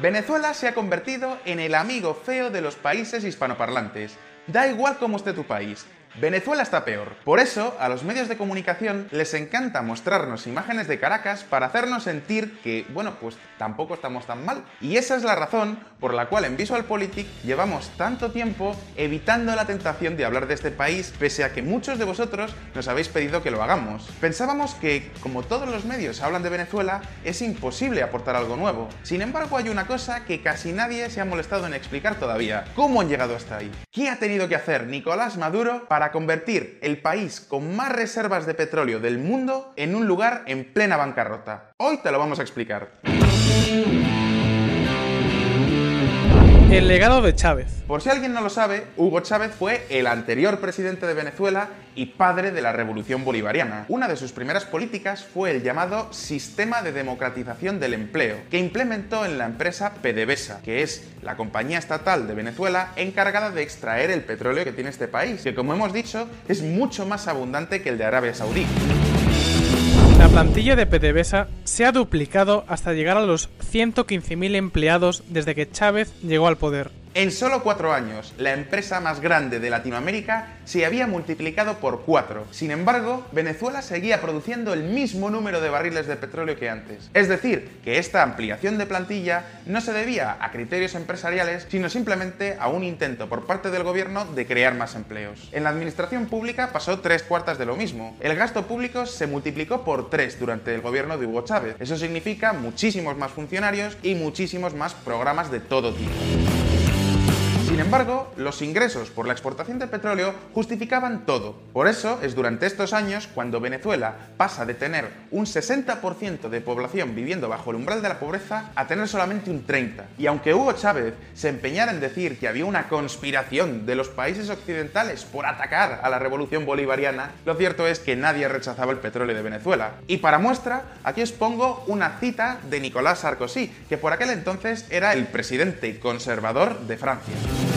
Venezuela se ha convertido en el amigo feo de los países hispanoparlantes. Da igual cómo esté tu país, Venezuela está peor. Por eso, a los medios de comunicación les encanta mostrarnos imágenes de Caracas para hacernos sentir que, bueno, pues tampoco estamos tan mal. Y esa es la razón por la cual en VisualPolitik llevamos tanto tiempo evitando la tentación de hablar de este país, pese a que muchos de vosotros nos habéis pedido que lo hagamos. Pensábamos que, como todos los medios hablan de Venezuela, es imposible aportar algo nuevo. Sin embargo, hay una cosa que casi nadie se ha molestado en explicar todavía. ¿Cómo han llegado hasta ahí? ¿Qué ha tenido que hacer Nicolás Maduro para para convertir el país con más reservas de petróleo del mundo en un lugar en plena bancarrota. Hoy te lo vamos a explicar. El legado de Chávez. Por si alguien no lo sabe, Hugo Chávez fue el anterior presidente de Venezuela y padre de la revolución bolivariana. Una de sus primeras políticas fue el llamado Sistema de Democratización del Empleo, que implementó en la empresa PDVSA, que es la compañía estatal de Venezuela encargada de extraer el petróleo que tiene este país, que como hemos dicho es mucho más abundante que el de Arabia Saudí. La plantilla de PDVSA se ha duplicado hasta llegar a los 115.000 empleados desde que Chávez llegó al poder. En solo cuatro años, la empresa más grande de Latinoamérica se había multiplicado por cuatro. Sin embargo, Venezuela seguía produciendo el mismo número de barriles de petróleo que antes. Es decir, que esta ampliación de plantilla no se debía a criterios empresariales, sino simplemente a un intento por parte del gobierno de crear más empleos. En la administración pública pasó tres cuartas de lo mismo. El gasto público se multiplicó por tres durante el gobierno de Hugo Chávez. Eso significa muchísimos más funcionarios y muchísimos más programas de todo tipo. Sin embargo, los ingresos por la exportación de petróleo justificaban todo. Por eso es durante estos años cuando Venezuela pasa de tener un 60% de población viviendo bajo el umbral de la pobreza a tener solamente un 30%. Y aunque Hugo Chávez se empeñara en decir que había una conspiración de los países occidentales por atacar a la revolución bolivariana, lo cierto es que nadie rechazaba el petróleo de Venezuela. Y para muestra, aquí os pongo una cita de Nicolás Sarkozy, que por aquel entonces era el presidente conservador de Francia.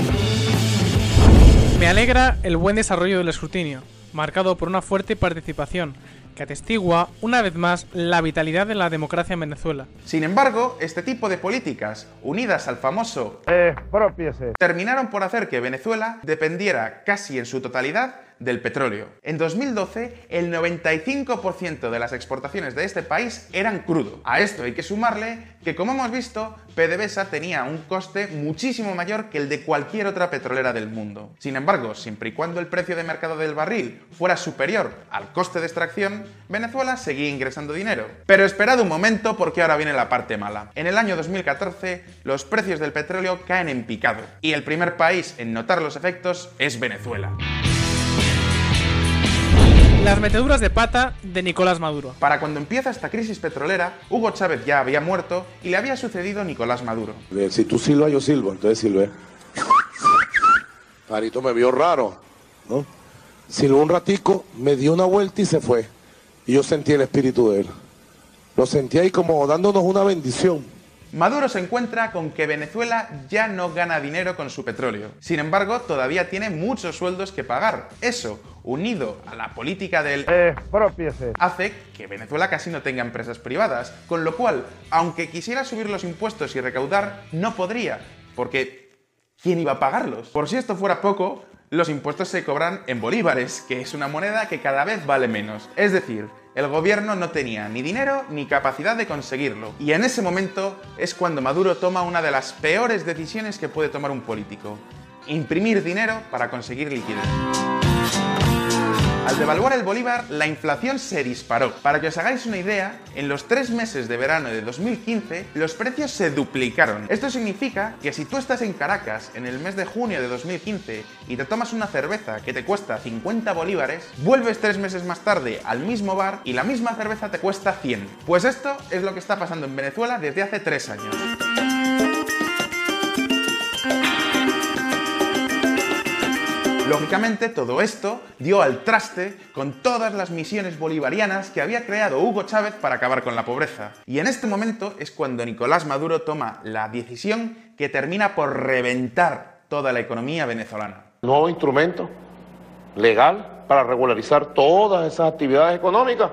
Me alegra el buen desarrollo del escrutinio, marcado por una fuerte participación, que atestigua una vez más la vitalidad de la democracia en Venezuela. Sin embargo, este tipo de políticas, unidas al famoso eh, terminaron por hacer que Venezuela dependiera casi en su totalidad del petróleo. En 2012, el 95% de las exportaciones de este país eran crudo. A esto hay que sumarle que, como hemos visto, PDVSA tenía un coste muchísimo mayor que el de cualquier otra petrolera del mundo. Sin embargo, siempre y cuando el precio de mercado del barril fuera superior al coste de extracción, Venezuela seguía ingresando dinero. Pero esperad un momento porque ahora viene la parte mala. En el año 2014, los precios del petróleo caen en picado. Y el primer país en notar los efectos es Venezuela. Las meteduras de pata de Nicolás Maduro. Para cuando empieza esta crisis petrolera, Hugo Chávez ya había muerto y le había sucedido Nicolás Maduro. Si tú silbas, yo silbo, entonces silbé. Parito me vio raro, ¿no? Silbó un ratico, me dio una vuelta y se fue. Y yo sentí el espíritu de él. Lo sentí ahí como dándonos una bendición. Maduro se encuentra con que Venezuela ya no gana dinero con su petróleo. Sin embargo, todavía tiene muchos sueldos que pagar. Eso, unido a la política del eh, hace que Venezuela casi no tenga empresas privadas, con lo cual, aunque quisiera subir los impuestos y recaudar, no podría, porque ¿quién iba a pagarlos? Por si esto fuera poco, los impuestos se cobran en bolívares, que es una moneda que cada vez vale menos. Es decir, el gobierno no tenía ni dinero ni capacidad de conseguirlo. Y en ese momento es cuando Maduro toma una de las peores decisiones que puede tomar un político. Imprimir dinero para conseguir liquidez. Al devaluar el bolívar, la inflación se disparó. Para que os hagáis una idea, en los tres meses de verano de 2015, los precios se duplicaron. Esto significa que si tú estás en Caracas en el mes de junio de 2015 y te tomas una cerveza que te cuesta 50 bolívares, vuelves tres meses más tarde al mismo bar y la misma cerveza te cuesta 100. Pues esto es lo que está pasando en Venezuela desde hace tres años. Lógicamente, todo esto dio al traste con todas las misiones bolivarianas que había creado Hugo Chávez para acabar con la pobreza. Y en este momento es cuando Nicolás Maduro toma la decisión que termina por reventar toda la economía venezolana. Nuevo instrumento legal para regularizar todas esas actividades económicas.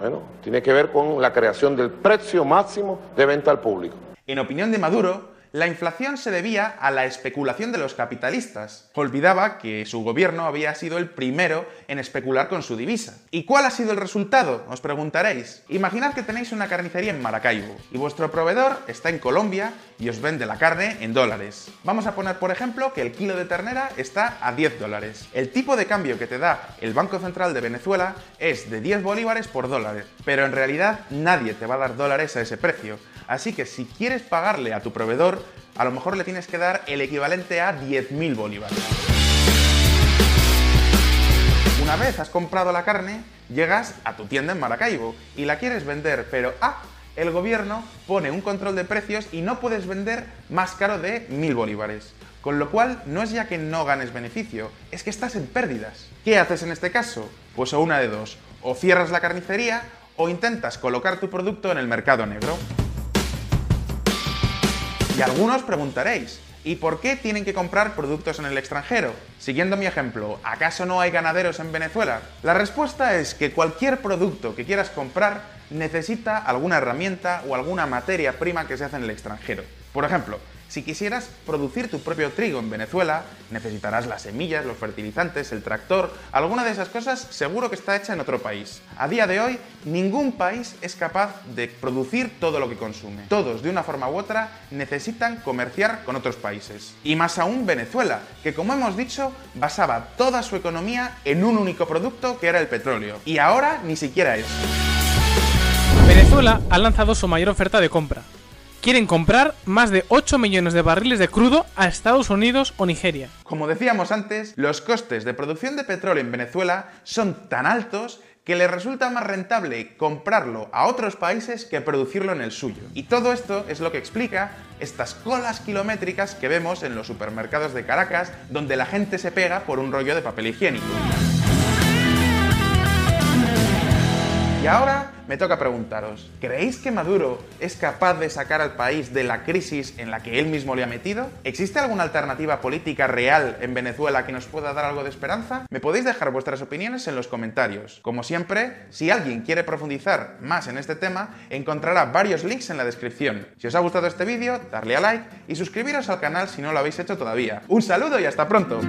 Bueno, tiene que ver con la creación del precio máximo de venta al público. En opinión de Maduro, la inflación se debía a la especulación de los capitalistas. Olvidaba que su gobierno había sido el primero en especular con su divisa. ¿Y cuál ha sido el resultado? Os preguntaréis. Imaginad que tenéis una carnicería en Maracaibo y vuestro proveedor está en Colombia y os vende la carne en dólares. Vamos a poner, por ejemplo, que el kilo de ternera está a 10 dólares. El tipo de cambio que te da el Banco Central de Venezuela es de 10 bolívares por dólar, pero en realidad nadie te va a dar dólares a ese precio. Así que si quieres pagarle a tu proveedor, a lo mejor le tienes que dar el equivalente a 10.000 bolívares. Una vez has comprado la carne, llegas a tu tienda en Maracaibo y la quieres vender, pero ah, el gobierno pone un control de precios y no puedes vender más caro de 1.000 bolívares. Con lo cual, no es ya que no ganes beneficio, es que estás en pérdidas. ¿Qué haces en este caso? Pues o una de dos, o cierras la carnicería o intentas colocar tu producto en el mercado negro. Y algunos preguntaréis, ¿y por qué tienen que comprar productos en el extranjero? Siguiendo mi ejemplo, ¿acaso no hay ganaderos en Venezuela? La respuesta es que cualquier producto que quieras comprar necesita alguna herramienta o alguna materia prima que se hace en el extranjero. Por ejemplo, si quisieras producir tu propio trigo en Venezuela, necesitarás las semillas, los fertilizantes, el tractor, alguna de esas cosas seguro que está hecha en otro país. A día de hoy, ningún país es capaz de producir todo lo que consume. Todos, de una forma u otra, necesitan comerciar con otros países. Y más aún Venezuela, que como hemos dicho, basaba toda su economía en un único producto que era el petróleo. Y ahora ni siquiera eso. Venezuela ha lanzado su mayor oferta de compra, quieren comprar más de 8 millones de barriles de crudo a Estados Unidos o Nigeria. Como decíamos antes, los costes de producción de petróleo en Venezuela son tan altos que les resulta más rentable comprarlo a otros países que producirlo en el suyo. Y todo esto es lo que explica estas colas kilométricas que vemos en los supermercados de Caracas, donde la gente se pega por un rollo de papel higiénico. Y ahora me toca preguntaros, ¿creéis que Maduro es capaz de sacar al país de la crisis en la que él mismo le ha metido? ¿Existe alguna alternativa política real en Venezuela que nos pueda dar algo de esperanza? Me podéis dejar vuestras opiniones en los comentarios. Como siempre, si alguien quiere profundizar más en este tema, encontrará varios links en la descripción. Si os ha gustado este vídeo, darle a like y suscribiros al canal si no lo habéis hecho todavía. Un saludo y hasta pronto.